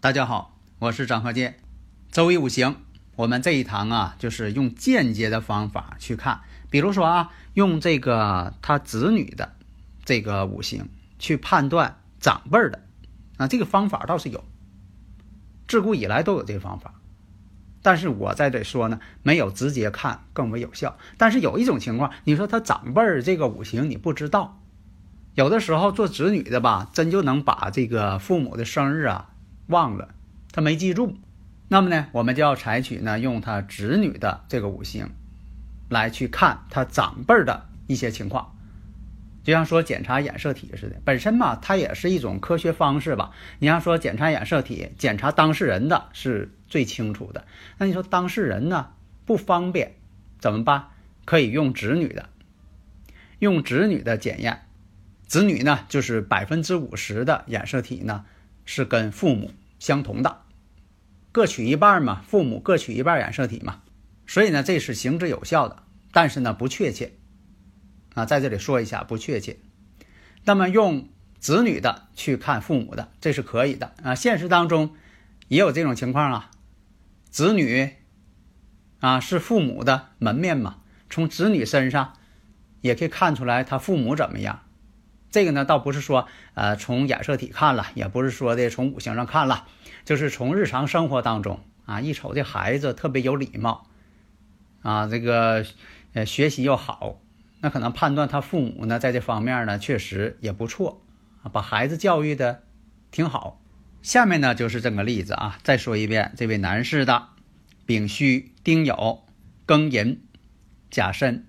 大家好，我是张鹤剑。周易五行，我们这一堂啊，就是用间接的方法去看。比如说啊，用这个他子女的这个五行去判断长辈的啊，这个方法倒是有，自古以来都有这个方法。但是我在这说呢，没有直接看更为有效。但是有一种情况，你说他长辈儿这个五行你不知道，有的时候做子女的吧，真就能把这个父母的生日啊。忘了，他没记住，那么呢，我们就要采取呢，用他子女的这个五行，来去看他长辈的一些情况，就像说检查染色体似的，本身嘛，它也是一种科学方式吧。你像说检查染色体，检查当事人的是最清楚的。那你说当事人呢不方便怎么办？可以用子女的，用子女的检验，子女呢就是百分之五十的染色体呢。是跟父母相同的，各取一半嘛，父母各取一半染色体嘛，所以呢，这是行之有效的，但是呢不确切啊，在这里说一下不确切。那么用子女的去看父母的，这是可以的啊。现实当中也有这种情况啊，子女啊是父母的门面嘛，从子女身上也可以看出来他父母怎么样。这个呢，倒不是说，呃，从染色体看了，也不是说的从五行上看了，就是从日常生活当中啊，一瞅这孩子特别有礼貌，啊，这个呃学习又好，那可能判断他父母呢，在这方面呢，确实也不错，啊，把孩子教育的挺好。下面呢，就是这个例子啊，再说一遍，这位男士的丙戌、丁酉、庚寅、甲申，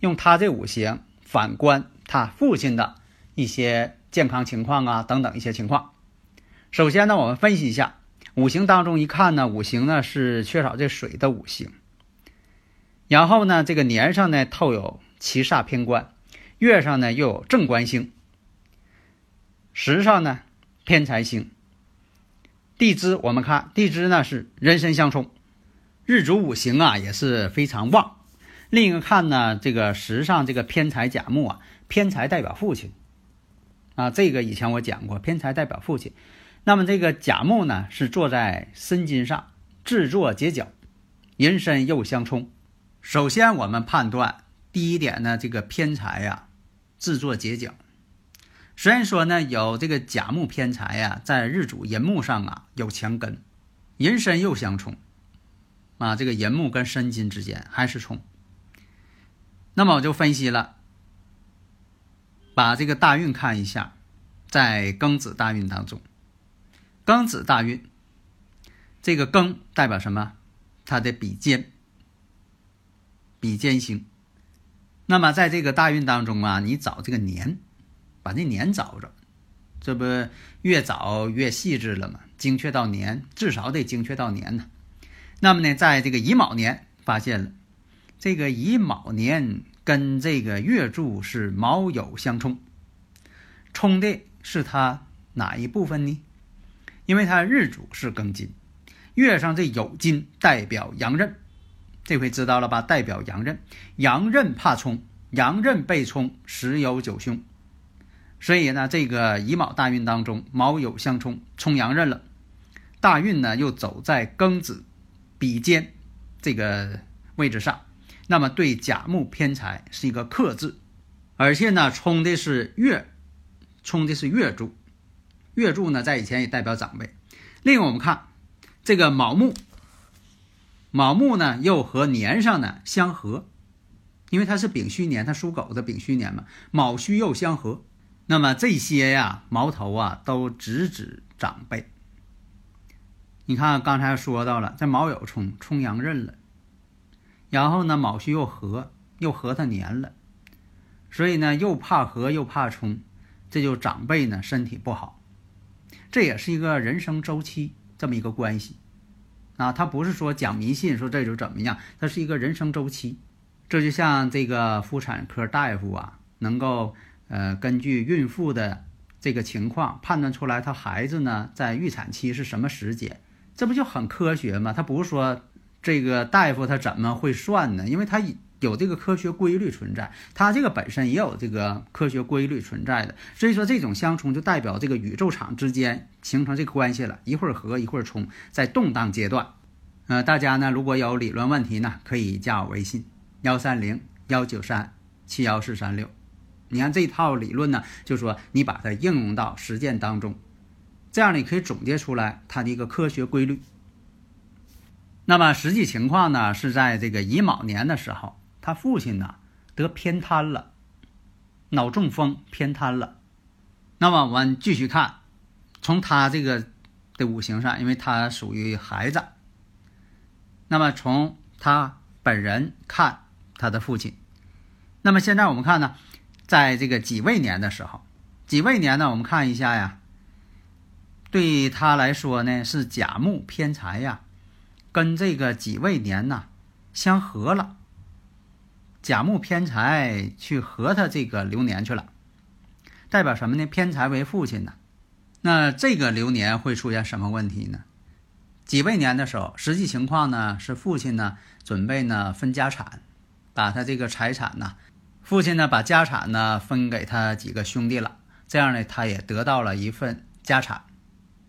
用他这五行反观他父亲的。一些健康情况啊，等等一些情况。首先呢，我们分析一下五行当中，一看呢，五行呢是缺少这水的五行。然后呢，这个年上呢透有七煞偏官，月上呢又有正官星，时上呢偏财星。地支我们看地支呢是人身相冲，日主五行啊也是非常旺。另一个看呢，这个时上这个偏财甲木啊，偏财代表父亲。啊，这个以前我讲过，偏财代表父亲。那么这个甲木呢，是坐在申金上，制作结角，寅申又相冲。首先我们判断第一点呢，这个偏财呀，制作结角。虽然说呢，有这个甲木偏财呀，在日主寅木上啊有强根，寅申又相冲，啊，这个寅木跟申金之间还是冲。那么我就分析了。把这个大运看一下，在庚子大运当中，庚子大运，这个庚代表什么？它的比肩，比肩星。那么在这个大运当中啊，你找这个年，把这年找着，这不越找越细致了吗？精确到年，至少得精确到年呢。那么呢，在这个乙卯年发现了，这个乙卯年。跟这个月柱是卯酉相冲，冲的是它哪一部分呢？因为它日主是庚金，月上这酉金代表阳刃，这回知道了吧？代表阳刃，阳刃怕冲，阳刃被冲，十有九凶。所以呢，这个乙卯大运当中，卯酉相冲，冲阳刃了。大运呢又走在庚子比肩这个位置上。那么对甲木偏财是一个克制，而且呢冲的是月，冲的是月柱，月柱呢在以前也代表长辈。另外我们看这个卯木，卯木呢又和年上呢相合，因为它是丙戌年，它属狗的丙戌年嘛，卯戌又相合。那么这些呀矛头啊都直指长辈。你看刚才说到了，这卯酉冲冲阳刃了。然后呢卯戌又合，又合他年了，所以呢又怕合又怕冲，这就长辈呢身体不好，这也是一个人生周期这么一个关系啊。他不是说讲迷信说这就怎么样，它是一个人生周期。这就像这个妇产科大夫啊，能够呃根据孕妇的这个情况判断出来，她孩子呢在预产期是什么时节，这不就很科学吗？他不是说这个大夫他怎么会算呢？因为他有这个科学规律存在，他这个本身也有这个科学规律存在的。所以说这种相冲就代表这个宇宙场之间形成这个关系了，一会儿合一会儿冲，在动荡阶段。呃，大家呢如果有理论问题呢，可以加我微信。幺三零幺九三七幺四三六，你看这套理论呢，就说你把它应用到实践当中，这样你可以总结出来它的一个科学规律。那么实际情况呢，是在这个乙卯年的时候，他父亲呢得偏瘫了，脑中风偏瘫了。那么我们继续看，从他这个的五行上，因为他属于孩子，那么从他本人看。他的父亲，那么现在我们看呢，在这个己未年的时候，己未年呢，我们看一下呀，对他来说呢是甲木偏财呀，跟这个己未年呢相合了，甲木偏财去合他这个流年去了，代表什么呢？偏财为父亲呢，那这个流年会出现什么问题呢？己未年的时候，实际情况呢是父亲呢准备呢分家产。把他这个财产呢，父亲呢把家产呢分给他几个兄弟了，这样呢他也得到了一份家产。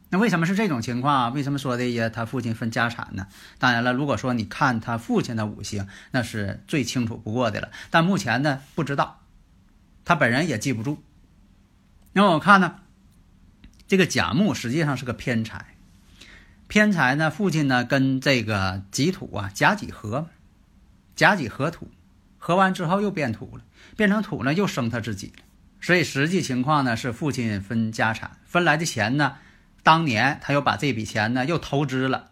那为什么是这种情况啊？为什么说的也他父亲分家产呢？当然了，如果说你看他父亲的五行，那是最清楚不过的了。但目前呢不知道，他本人也记不住。那我看呢，这个甲木实际上是个偏财，偏财呢父亲呢跟这个己土啊甲己合。甲己合土，合完之后又变土了，变成土呢又生他自己了。所以实际情况呢是父亲分家产，分来的钱呢，当年他又把这笔钱呢又投资了，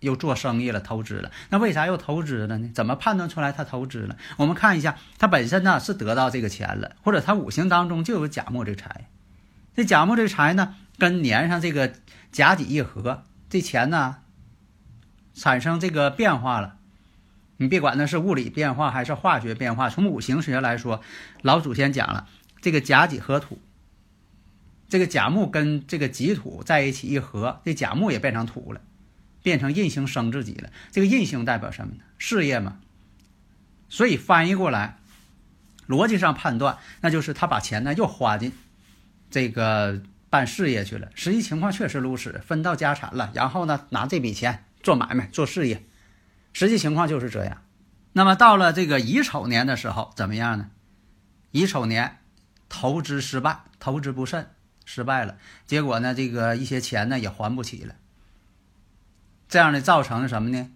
又做生意了，投资了。那为啥又投资了呢？怎么判断出来他投资了？我们看一下，他本身呢是得到这个钱了，或者他五行当中就有甲木这财，这甲木这财呢跟年上这个甲己一合，这钱呢产生这个变化了。你别管那是物理变化还是化学变化，从五行学来说，老祖先讲了，这个甲己合土，这个甲木跟这个己土在一起一合，这甲木也变成土了，变成印星生自己了。这个印星代表什么呢？事业嘛。所以翻译过来，逻辑上判断，那就是他把钱呢又花进这个办事业去了。实际情况确实如此，分到家产了，然后呢拿这笔钱做买卖做事业。实际情况就是这样，那么到了这个乙丑年的时候，怎么样呢？乙丑年投资失败，投资不慎，失败了，结果呢，这个一些钱呢也还不起了。这样的造成了什么呢？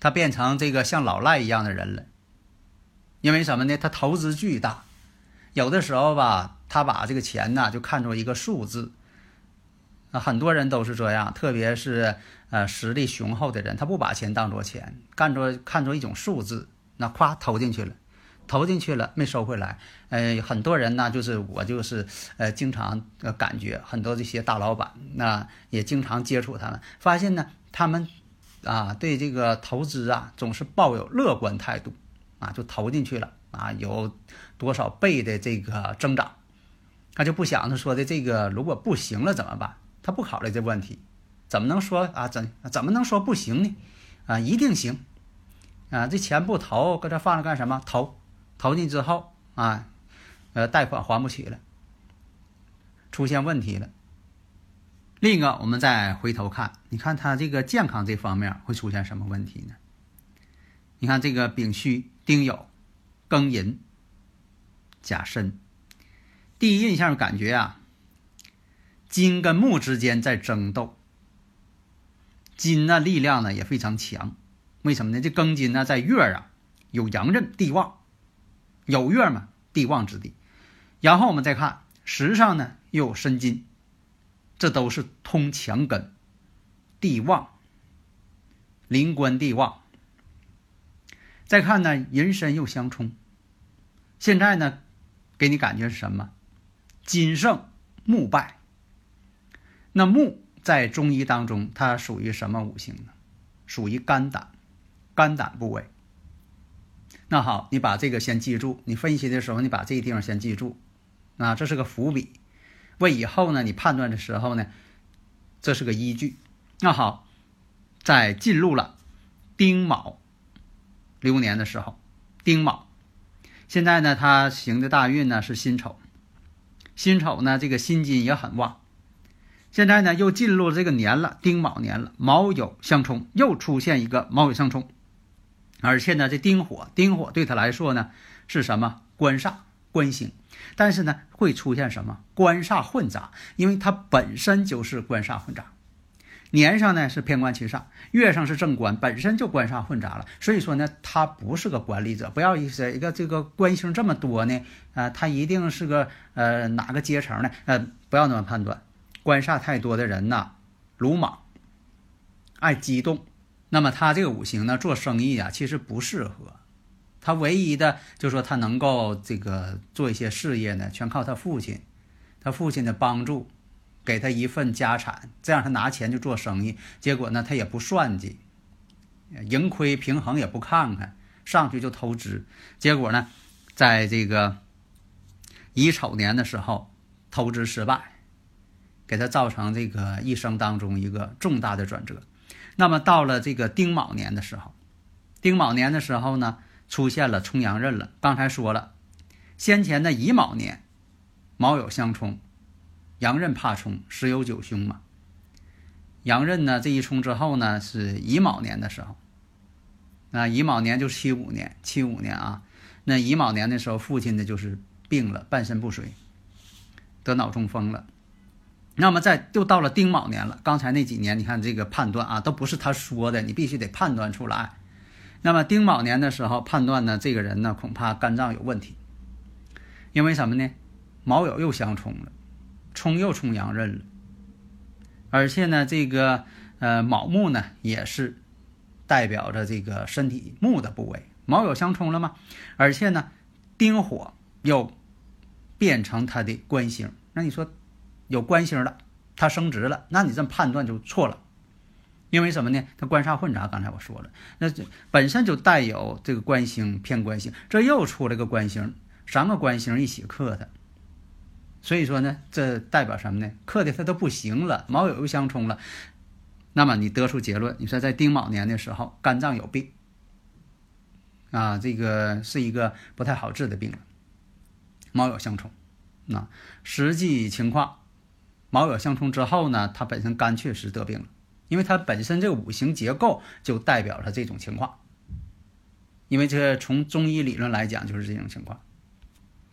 他变成这个像老赖一样的人了。因为什么呢？他投资巨大，有的时候吧，他把这个钱呢就看作一个数字。啊，很多人都是这样，特别是呃实力雄厚的人，他不把钱当做钱，干作看作一种数字，那夸投进去了，投进去了没收回来。呃，很多人呢，就是我就是呃经常呃感觉很多这些大老板，那也经常接触他们，发现呢，他们啊对这个投资啊总是抱有乐观态度，啊就投进去了啊有多少倍的这个增长，他就不想着说的这个如果不行了怎么办？他不考虑这问题，怎么能说啊？怎怎么能说不行呢？啊，一定行！啊，这钱不投，搁这放着干什么？投，投进之后啊，呃，贷款还不起了，出现问题了。另一个，我们再回头看，你看他这个健康这方面会出现什么问题呢？你看这个丙戌、丁酉、庚寅、甲申，第一印象感觉啊。金跟木之间在争斗，金呢力量呢也非常强，为什么呢？这庚金呢在月啊有阳刃地旺，有月嘛地旺之地，然后我们再看时上呢又有申金，这都是通强根，地旺，临官地旺。再看呢，寅申又相冲。现在呢，给你感觉是什么？金胜木败。那木在中医当中，它属于什么五行呢？属于肝胆，肝胆部位。那好，你把这个先记住。你分析的时候，你把这个地方先记住。啊，这是个伏笔，为以后呢你判断的时候呢，这是个依据。那好，在进入了丁卯流年的时候，丁卯，现在呢他行的大运呢是辛丑，辛丑呢这个辛金也很旺，现在呢又进入这个年了，丁卯年了，卯酉相冲，又出现一个卯酉相冲，而且呢这丁火，丁火对他来说呢是什么官煞官星。但是呢，会出现什么官煞混杂？因为它本身就是官煞混杂，年上呢是偏官七煞，月上是正官，本身就官煞混杂了。所以说呢，他不是个管理者。不要意思一个这个官星这么多呢，啊，他一定是个呃哪个阶层呢？呃，不要那么判断。官煞太多的人呐，鲁莽，爱激动，那么他这个五行呢，做生意啊，其实不适合。他唯一的就说他能够这个做一些事业呢，全靠他父亲，他父亲的帮助，给他一份家产，这样他拿钱就做生意。结果呢，他也不算计，盈亏平衡也不看看，上去就投资。结果呢，在这个乙丑年的时候投资失败，给他造成这个一生当中一个重大的转折。那么到了这个丁卯年的时候，丁卯年的时候呢？出现了冲阳刃了。刚才说了，先前的乙卯年，卯酉相冲，阳刃怕冲，十有九凶嘛。阳刃呢，这一冲之后呢，是乙卯年的时候。那乙卯年就是七五年，七五年啊。那乙卯年的时候，父亲呢就是病了，半身不遂，得脑中风了。那么在又到了丁卯年了。刚才那几年，你看这个判断啊，都不是他说的，你必须得判断出来。那么丁卯年的时候判断呢，这个人呢恐怕肝脏有问题，因为什么呢？卯酉又相冲了，冲又冲阳刃了，而且呢，这个呃卯木呢也是代表着这个身体木的部位，卯酉相冲了吗？而且呢，丁火又变成他的官星，那你说有官星了，他升职了，那你这么判断就错了。因为什么呢？它官煞混杂，刚才我说了，那本身就带有这个官星偏官星，这又出了个官星，三个官星一起克它，所以说呢，这代表什么呢？克的它都不行了，卯酉又相冲了，那么你得出结论，你说在丁卯年的时候，肝脏有病，啊，这个是一个不太好治的病了，卯酉相冲，那实际情况，卯酉相冲之后呢，它本身肝确实得病了。因为它本身这个五行结构就代表了这种情况，因为这从中医理论来讲就是这种情况。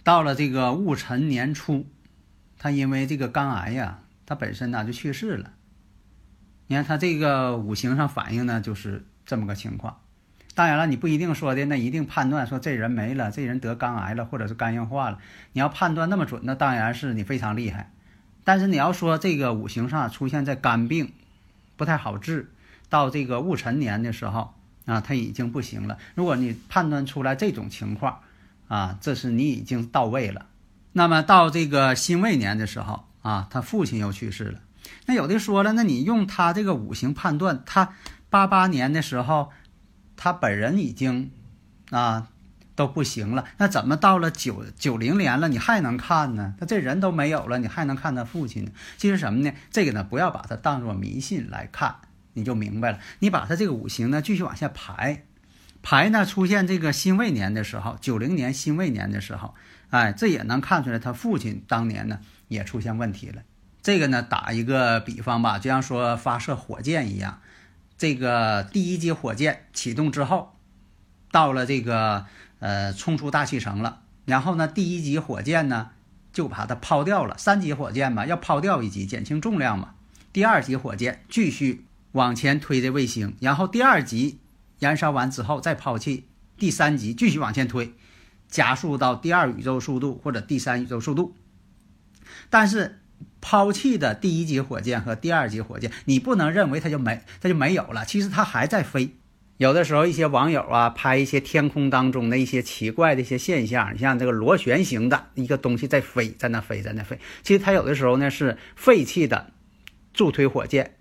到了这个戊辰年初，他因为这个肝癌呀，他本身呢就去世了。你看他这个五行上反映呢就是这么个情况。当然了，你不一定说的那一定判断说这人没了，这人得肝癌了，或者是肝硬化了。你要判断那么准，那当然是你非常厉害。但是你要说这个五行上出现在肝病。不太好治，到这个戊辰年的时候啊，他已经不行了。如果你判断出来这种情况啊，这是你已经到位了。那么到这个辛未年的时候啊，他父亲又去世了。那有的说了，那你用他这个五行判断，他八八年的时候，他本人已经啊都不行了，那怎么到了九九零年了，你还能看呢？他这人都没有了，你还能看他父亲呢？其实什么呢？这个呢，不要把它当做迷信来看，你就明白了。你把他这个五行呢继续往下排，排呢出现这个辛未年的时候，九零年辛未年的时候，哎，这也能看出来他父亲当年呢也出现问题了。这个呢，打一个比方吧，就像说发射火箭一样，这个第一级火箭启动之后，到了这个呃冲出大气层了，然后呢，第一级火箭呢就把它抛掉了。三级火箭嘛，要抛掉一级，减轻重量嘛。第二级火箭继续往前推这卫星，然后第二级燃烧完之后再抛弃，第三级继续往前推，加速到第二宇宙速度或者第三宇宙速度，但是。抛弃的第一级火箭和第二级火箭，你不能认为它就没它就没有了。其实它还在飞，有的时候一些网友啊拍一些天空当中的一些奇怪的一些现象，你像这个螺旋形的一个东西在飞，在那飞，在那飞。其实它有的时候呢是废弃的助推火箭，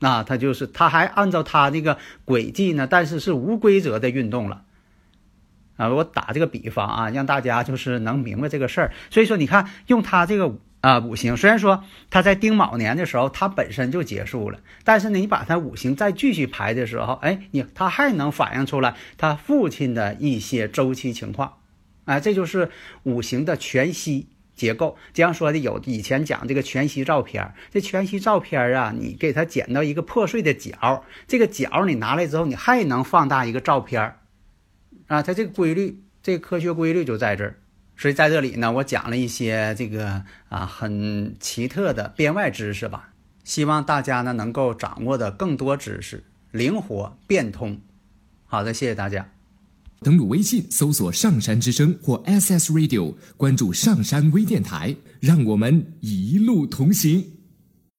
啊，它就是它还按照它那个轨迹呢，但是是无规则的运动了。啊，我打这个比方啊，让大家就是能明白这个事儿。所以说，你看用它这个。啊，五行虽然说它在丁卯年的时候它本身就结束了，但是呢，你把它五行再继续排的时候，哎，你它还能反映出来他父亲的一些周期情况，啊，这就是五行的全息结构。这样说的有以前讲这个全息照片，这全息照片啊，你给它剪到一个破碎的角，这个角你拿来之后，你还能放大一个照片，啊，它这个规律，这个科学规律就在这儿。所以在这里呢，我讲了一些这个啊很奇特的编外知识吧，希望大家呢能够掌握的更多知识，灵活变通。好的，谢谢大家。登录微信搜索“上山之声”或 “SS Radio”，关注上山微电台，让我们一路同行。